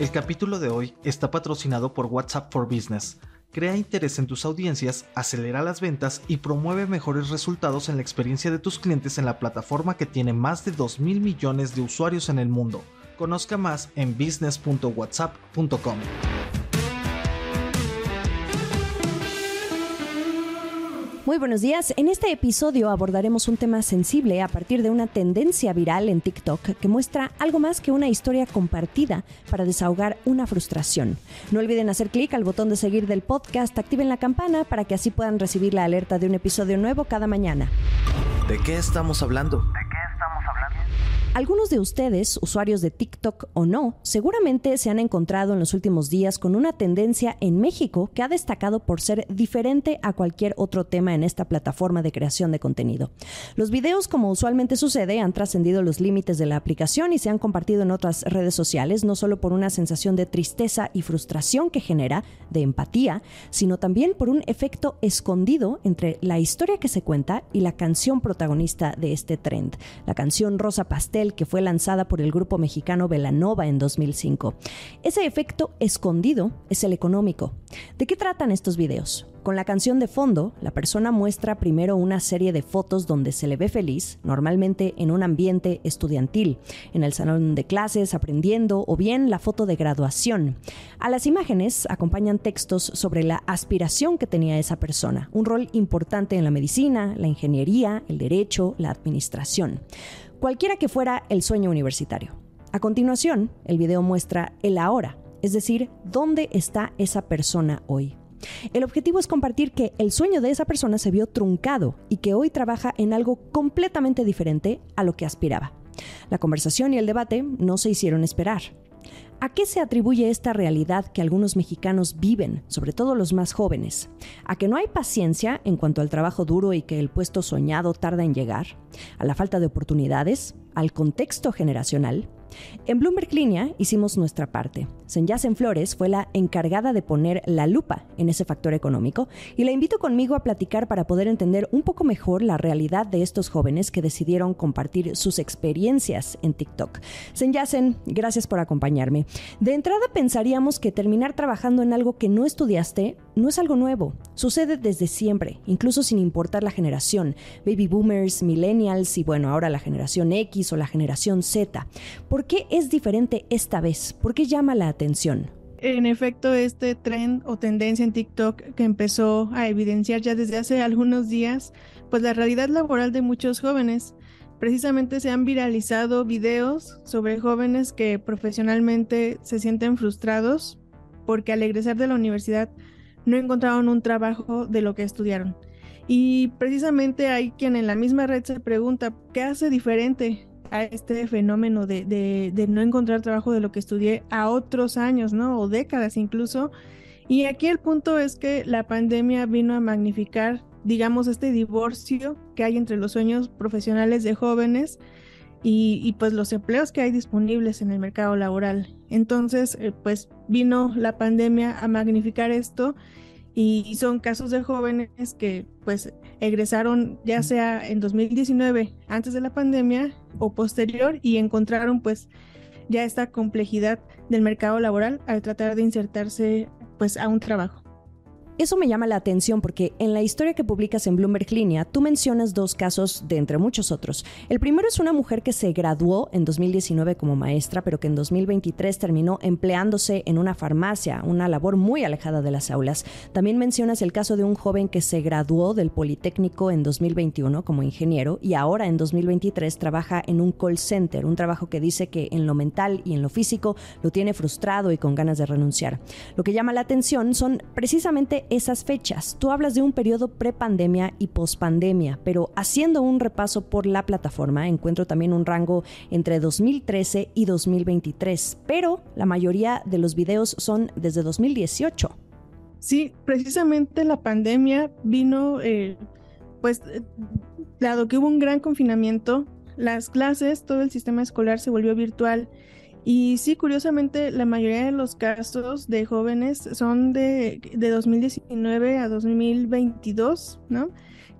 El capítulo de hoy está patrocinado por WhatsApp for Business. Crea interés en tus audiencias, acelera las ventas y promueve mejores resultados en la experiencia de tus clientes en la plataforma que tiene más de 2 mil millones de usuarios en el mundo. Conozca más en business.whatsapp.com. Muy buenos días. En este episodio abordaremos un tema sensible a partir de una tendencia viral en TikTok que muestra algo más que una historia compartida para desahogar una frustración. No olviden hacer clic al botón de seguir del podcast, activen la campana para que así puedan recibir la alerta de un episodio nuevo cada mañana. ¿De qué estamos hablando? Algunos de ustedes, usuarios de TikTok o no, seguramente se han encontrado en los últimos días con una tendencia en México que ha destacado por ser diferente a cualquier otro tema en esta plataforma de creación de contenido. Los videos, como usualmente sucede, han trascendido los límites de la aplicación y se han compartido en otras redes sociales, no solo por una sensación de tristeza y frustración que genera, de empatía, sino también por un efecto escondido entre la historia que se cuenta y la canción protagonista de este trend, la canción Rosa Pastel que fue lanzada por el grupo mexicano Velanova en 2005. Ese efecto escondido es el económico. ¿De qué tratan estos videos? Con la canción de fondo, la persona muestra primero una serie de fotos donde se le ve feliz, normalmente en un ambiente estudiantil, en el salón de clases, aprendiendo o bien la foto de graduación. A las imágenes acompañan textos sobre la aspiración que tenía esa persona, un rol importante en la medicina, la ingeniería, el derecho, la administración cualquiera que fuera el sueño universitario. A continuación, el video muestra el ahora, es decir, dónde está esa persona hoy. El objetivo es compartir que el sueño de esa persona se vio truncado y que hoy trabaja en algo completamente diferente a lo que aspiraba. La conversación y el debate no se hicieron esperar. ¿A qué se atribuye esta realidad que algunos mexicanos viven, sobre todo los más jóvenes? ¿A que no hay paciencia en cuanto al trabajo duro y que el puesto soñado tarda en llegar? ¿A la falta de oportunidades? ¿Al contexto generacional? En Bloomberg Línea hicimos nuestra parte. Senyacen Flores fue la encargada de poner la lupa en ese factor económico y la invito conmigo a platicar para poder entender un poco mejor la realidad de estos jóvenes que decidieron compartir sus experiencias en TikTok. Senyacen, gracias por acompañarme. De entrada pensaríamos que terminar trabajando en algo que no estudiaste no es algo nuevo. Sucede desde siempre, incluso sin importar la generación. Baby boomers, millennials y bueno, ahora la generación X o la generación Z. ¿Por qué es diferente esta vez? ¿Por qué llama la atención? En efecto, este trend o tendencia en TikTok que empezó a evidenciar ya desde hace algunos días, pues la realidad laboral de muchos jóvenes. Precisamente se han viralizado videos sobre jóvenes que profesionalmente se sienten frustrados porque al egresar de la universidad no encontraron un trabajo de lo que estudiaron. Y precisamente hay quien en la misma red se pregunta, ¿qué hace diferente a este fenómeno de, no encontrar trabajo de lo que estudié a otros años, ¿no? O décadas incluso. Y aquí el punto es que la pandemia vino a magnificar, digamos, este divorcio que hay entre los sueños profesionales de jóvenes y, pues los empleos que hay disponibles en el mercado laboral. Entonces, eh, pues vino la pandemia a magnificar esto y son casos de jóvenes que pues egresaron ya sea en 2019 antes de la pandemia o posterior y encontraron pues ya esta complejidad del mercado laboral al tratar de insertarse pues a un trabajo. Eso me llama la atención porque en la historia que publicas en Bloomberg Línea, tú mencionas dos casos de entre muchos otros. El primero es una mujer que se graduó en 2019 como maestra, pero que en 2023 terminó empleándose en una farmacia, una labor muy alejada de las aulas. También mencionas el caso de un joven que se graduó del Politécnico en 2021 como ingeniero y ahora en 2023 trabaja en un call center, un trabajo que dice que en lo mental y en lo físico lo tiene frustrado y con ganas de renunciar. Lo que llama la atención son precisamente esas fechas. Tú hablas de un periodo prepandemia y pospandemia, pero haciendo un repaso por la plataforma encuentro también un rango entre 2013 y 2023, pero la mayoría de los videos son desde 2018. Sí, precisamente la pandemia vino, eh, pues, eh, dado que hubo un gran confinamiento, las clases, todo el sistema escolar se volvió virtual y sí, curiosamente, la mayoría de los casos de jóvenes son de, de 2019 a 2022, ¿no?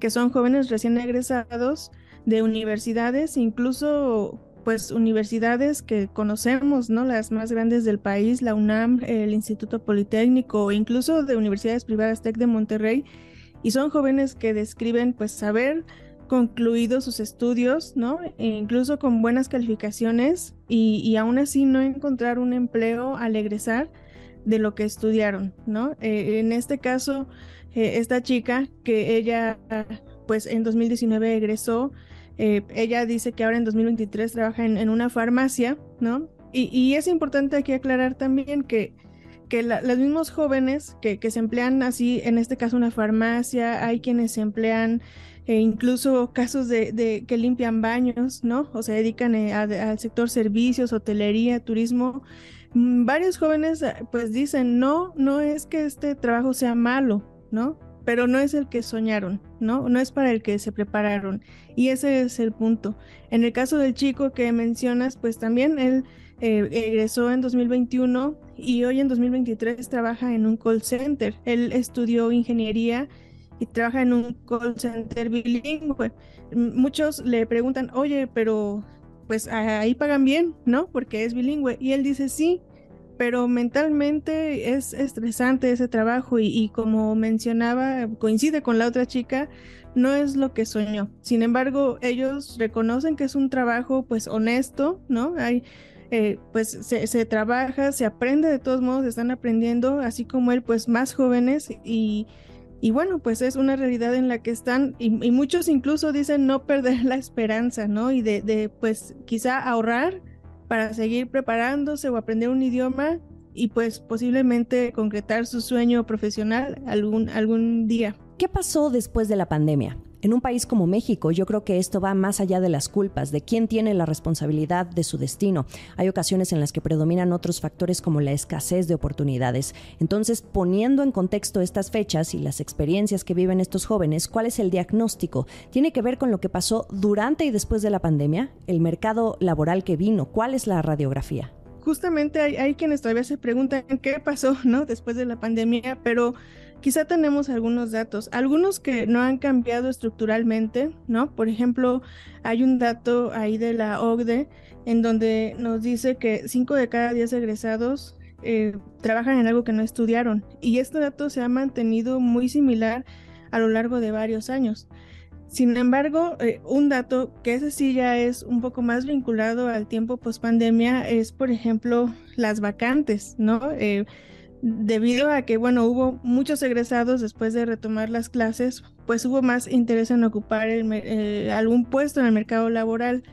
Que son jóvenes recién egresados de universidades, incluso pues universidades que conocemos, ¿no? Las más grandes del país, la UNAM, el Instituto Politécnico, incluso de universidades privadas TEC de Monterrey, y son jóvenes que describen pues saber concluido sus estudios, ¿no? E incluso con buenas calificaciones y, aún así no encontrar un empleo al egresar de lo que estudiaron, ¿no? Eh, en este caso, eh, esta chica que ella pues en 2019 egresó, eh, ella dice que ahora en 2023 trabaja en, una farmacia, ¿no? Y, es importante aquí aclarar también que, que los mismos jóvenes que, se emplean así, en este caso una farmacia, hay quienes se emplean e incluso casos de, que limpian baños, ¿no? O se dedican eh, al sector servicios, hotelería, turismo. Mm, varios jóvenes pues dicen, no, no es que este trabajo sea malo, ¿no? pero no es el que soñaron, ¿no? No es para el que se prepararon. Y ese es el punto. En el caso del chico que mencionas, pues también él eh, egresó en 2021 y hoy en 2023 trabaja en un call center. Él estudió ingeniería y trabaja en un call center bilingüe. Muchos le preguntan, oye, pero pues ahí pagan bien, ¿no? Porque es bilingüe. Y él dice, sí, pero mentalmente es estresante ese trabajo y, como mencionaba, coincide con la otra chica, no es lo que soñó. Sin embargo, ellos reconocen que es un trabajo pues honesto, ¿no? Hay, eh, pues se, trabaja, se aprende de todos modos, están aprendiendo, así como él, pues más jóvenes y, y bueno, pues es una realidad en la que están y, muchos incluso dicen no perder la esperanza, ¿no? Y de, de pues quizá ahorrar para seguir preparándose o aprender un idioma y pues posiblemente concretar su sueño profesional algún, algún día. ¿Qué pasó después de la pandemia? En un país como México, yo creo que esto va más allá de las culpas, de quién tiene la responsabilidad de su destino. Hay ocasiones en las que predominan otros factores como la escasez de oportunidades. Entonces, poniendo en contexto estas fechas y las experiencias que viven estos jóvenes, ¿cuál es el diagnóstico? ¿Tiene que ver con lo que pasó durante y después de la pandemia? ¿El mercado laboral que vino? ¿Cuál es la radiografía? Justamente hay, hay quienes todavía se preguntan qué pasó, ¿no? Después de la pandemia, pero Quizá tenemos algunos datos, algunos que no han cambiado estructuralmente, ¿no? Por ejemplo, hay un dato ahí de la OCDE en donde nos dice que 5 de cada 10 egresados eh, trabajan en algo que no estudiaron y este dato se ha mantenido muy similar a lo largo de varios años. Sin embargo, eh, un dato que ese sí ya es un poco más vinculado al tiempo post pandemia es, por ejemplo, las vacantes, ¿no? Eh, debido a que, bueno, hubo muchos egresados después de retomar las clases, pues hubo más interés en ocupar eh, algún puesto en el mercado laboral.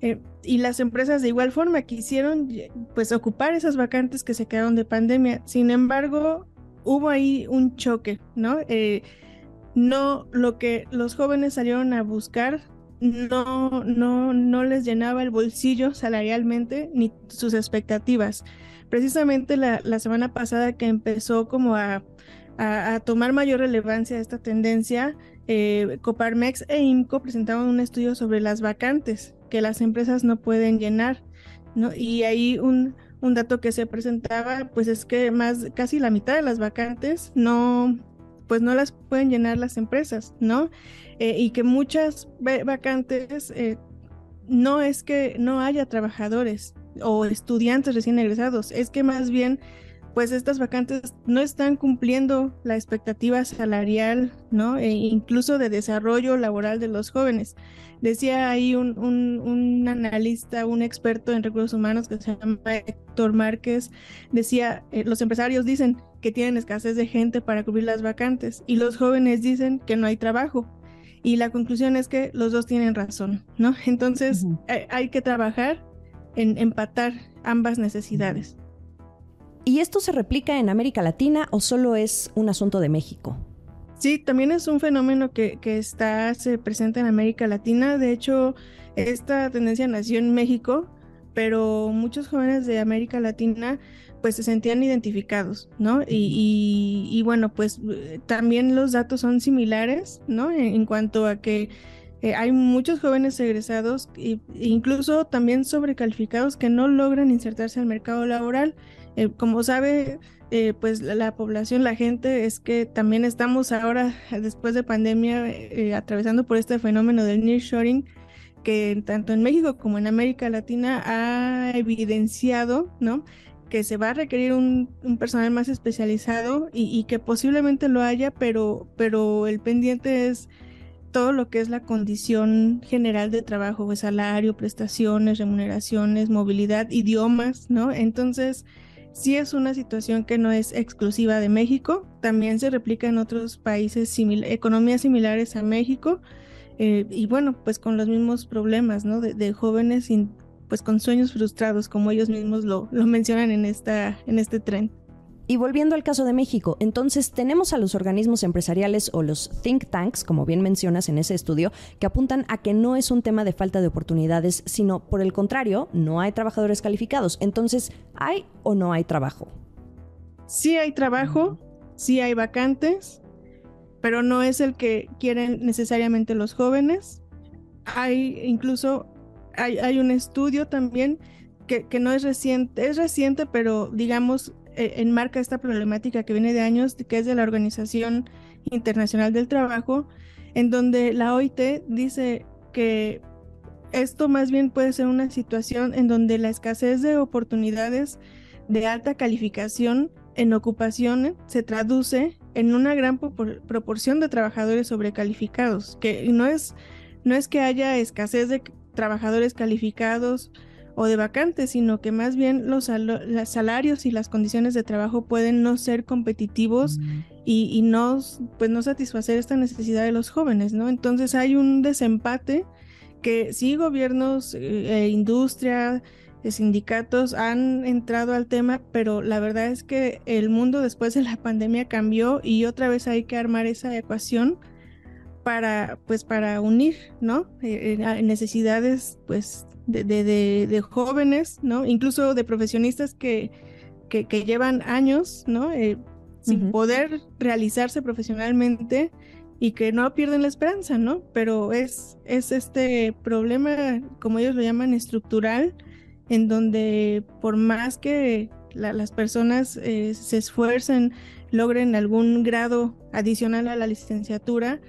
Eh, y las empresas de igual forma quisieron pues ocupar esas vacantes que se quedaron de pandemia. Sin embargo, hubo ahí un choque, ¿no? Eh, no, lo que los jóvenes salieron a buscar no, no, no les llenaba el bolsillo salarialmente ni sus expectativas precisamente la, semana pasada que empezó como a, tomar mayor relevancia esta tendencia, eh, Coparmex e IMCO presentaron un estudio sobre las vacantes que las empresas no pueden llenar, ¿no? Y ahí un, dato que se presentaba, pues es que más, casi la mitad de las vacantes no, pues no las pueden llenar las empresas, ¿no? Eh, y que muchas vacantes eh, no es que no haya trabajadores, o estudiantes recién egresados, es que más bien pues estas vacantes no están cumpliendo la expectativa salarial, ¿no? E incluso de desarrollo laboral de los jóvenes. Decía ahí un, un, analista, un experto en recursos humanos que se llama Héctor Márquez, decía, eh, los empresarios dicen que tienen escasez de gente para cubrir las vacantes y los jóvenes dicen que no hay trabajo. Y la conclusión es que los dos tienen razón, ¿no? Entonces hay que trabajar en empatar ambas necesidades. ¿Y esto se replica en América Latina o solo es un asunto de México? Sí, también es un fenómeno que, está, se presenta en América Latina. De hecho, esta tendencia nació en México, pero muchos jóvenes de América Latina pues se sentían identificados, ¿no? Y, bueno, pues también los datos son similares, ¿no? en cuanto a que eh, hay muchos jóvenes egresados e incluso también sobrecalificados que no logran insertarse al mercado laboral. Eh, como sabe, eh, pues la, población, la gente, es que también estamos ahora, después de pandemia, atravesando por este fenómeno del nearshoring, que tanto en México como en América Latina ha evidenciado, ¿no? Que se va a requerir un, personal más especializado y, que posiblemente lo haya, pero, pero el pendiente es todo lo que es la condición general de trabajo, pues salario, prestaciones, remuneraciones, movilidad, idiomas, ¿no? Entonces, sí es una situación que no es exclusiva de México, también se replica en otros países, economías similares a México, eh, y bueno, pues con los mismos problemas, ¿no? De, de jóvenes pues con sueños frustrados, como ellos mismos lo, lo mencionan en, esta, en este tren. Y volviendo al caso de México, entonces tenemos a los organismos empresariales o los think tanks, como bien mencionas en ese estudio, que apuntan a que no es un tema de falta de oportunidades, sino por el contrario, no hay trabajadores calificados. Entonces, ¿hay o no hay trabajo? Sí hay trabajo, sí hay vacantes, pero no es el que quieren necesariamente los jóvenes. Hay incluso hay, un estudio también que, no es reciente, es reciente, pero digamos, eh, enmarca esta problemática que viene de años, que es de la Organización Internacional del Trabajo, en donde la OIT dice que esto más bien puede ser una situación en donde la escasez de oportunidades de alta calificación en ocupación se traduce en una gran proporción de trabajadores sobrecalificados, que no es, no es que haya escasez de trabajadores calificados o de vacantes, sino que más bien los, salarios y las condiciones de trabajo pueden no ser competitivos y, no, pues no satisfacer esta necesidad de los jóvenes, ¿no? Entonces hay un desempate que sí gobiernos, eh, e industria, eh, sindicatos han entrado al tema, pero la verdad es que el mundo después de la pandemia cambió y otra vez hay que armar esa ecuación para, pues, para unir, ¿no? Eh, eh, necesidades, pues, de, de, jóvenes, ¿no? Incluso de profesionistas que, que, llevan años, ¿no? Eh, sin poder realizarse profesionalmente y que no pierden la esperanza, ¿no? Pero es, es este problema, como ellos lo llaman, estructural, en donde por más que las personas se esfuercen, logren algún grado adicional a la licenciatura,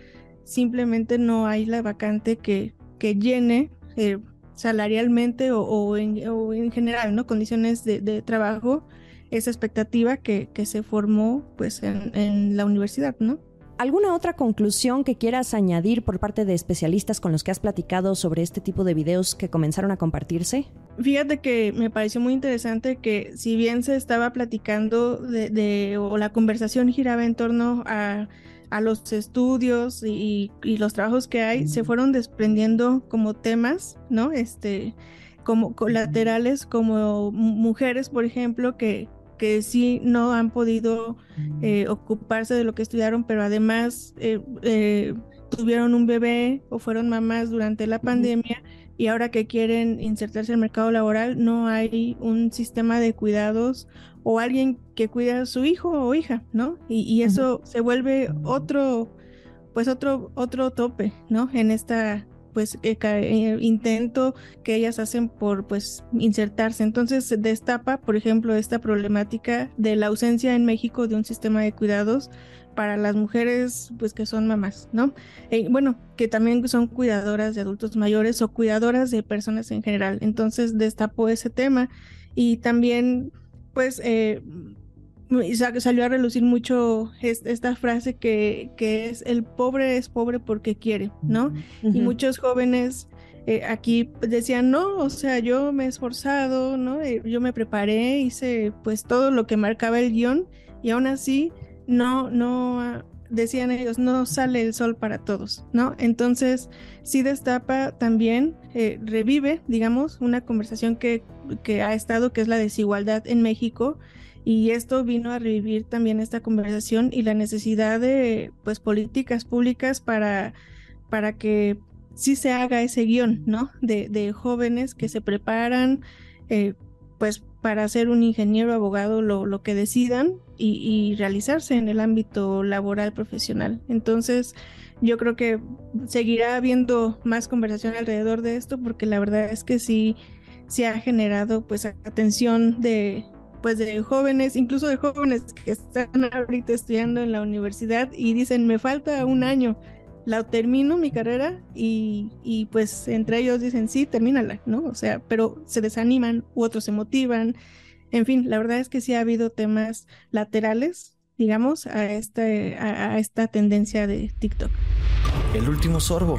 simplemente no hay la vacante que, que llene eh, salarialmente o, en, general, ¿no? Condiciones de, trabajo, esa expectativa que, que se formó pues en, en, la universidad, ¿no? ¿Alguna otra conclusión que quieras añadir por parte de especialistas con los que has platicado sobre este tipo de videos que comenzaron a compartirse? Fíjate que me pareció muy interesante que si bien se estaba platicando de, de o la conversación giraba en torno a a los estudios y, los trabajos que hay, se fueron desprendiendo como temas, ¿no? Este, como colaterales, como mujeres, por ejemplo, que, que sí no han podido eh, ocuparse de lo que estudiaron, pero además eh, eh, tuvieron un bebé o fueron mamás durante la pandemia y ahora que quieren insertarse en el mercado laboral no hay un sistema de cuidados o alguien que cuida a su hijo o hija, ¿no? Y, eso se vuelve otro, pues otro, otro tope, ¿no? En esta pues eh, eh, intento que ellas hacen por pues insertarse. Entonces destapa, por ejemplo, esta problemática de la ausencia en México de un sistema de cuidados para las mujeres pues que son mamás, ¿no? Eh, bueno, que también son cuidadoras de adultos mayores o cuidadoras de personas en general. Entonces destapó ese tema y también pues eh, salió a relucir mucho esta frase que, que, es el pobre es pobre porque quiere, ¿no? Y muchos jóvenes eh, aquí decían, no, o sea, yo me he esforzado, ¿no? Eh, yo me preparé, hice pues todo lo que marcaba el guion y aún así no, no, decían ellos, no sale el sol para todos, ¿no? Entonces, sí destapa también, eh, revive, digamos, una conversación que, que, ha estado, que es la desigualdad en México, y esto vino a revivir también esta conversación y la necesidad de, pues, políticas públicas para, para que sí se haga ese guion, ¿no? De, jóvenes que se preparan, eh, pues, para ser un ingeniero, abogado, lo, lo que decidan y, realizarse en el ámbito laboral profesional. Entonces, yo creo que seguirá habiendo más conversación alrededor de esto porque la verdad es que sí se ha generado pues atención de pues de jóvenes, incluso de jóvenes que están ahorita estudiando en la universidad y dicen, me falta un año la termino mi carrera y, y, pues entre ellos dicen, sí, termínala, ¿no? O sea, pero se desaniman u otros se motivan. En fin, la verdad es que sí ha habido temas laterales, digamos, a, este, a, a esta tendencia de TikTok. El último sorbo.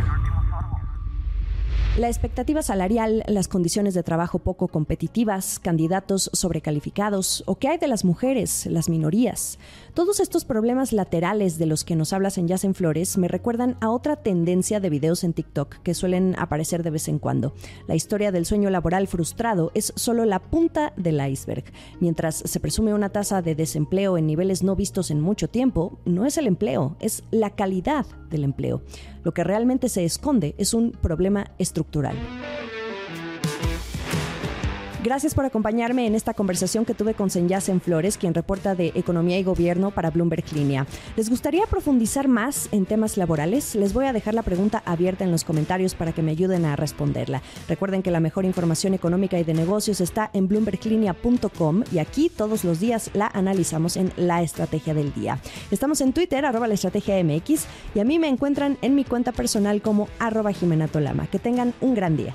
La expectativa salarial, las condiciones de trabajo poco competitivas, candidatos sobrecalificados o qué hay de las mujeres, las minorías. Todos estos problemas laterales de los que nos hablas en Jazz en Flores me recuerdan a otra tendencia de videos en TikTok que suelen aparecer de vez en cuando. La historia del sueño laboral frustrado es solo la punta del iceberg. Mientras se presume una tasa de desempleo en niveles no vistos en mucho tiempo, no es el empleo, es la calidad del empleo. Lo que realmente se esconde es un problema estructural. Gracias por acompañarme en esta conversación que tuve con en Flores, quien reporta de Economía y Gobierno para Bloomberg Línea. ¿Les gustaría profundizar más en temas laborales? Les voy a dejar la pregunta abierta en los comentarios para que me ayuden a responderla. Recuerden que la mejor información económica y de negocios está en bloomberglinea.com y aquí todos los días la analizamos en La Estrategia del Día. Estamos en Twitter, arroba la estrategia MX, y a mí me encuentran en mi cuenta personal como arroba Jimena Tolama. Que tengan un gran día.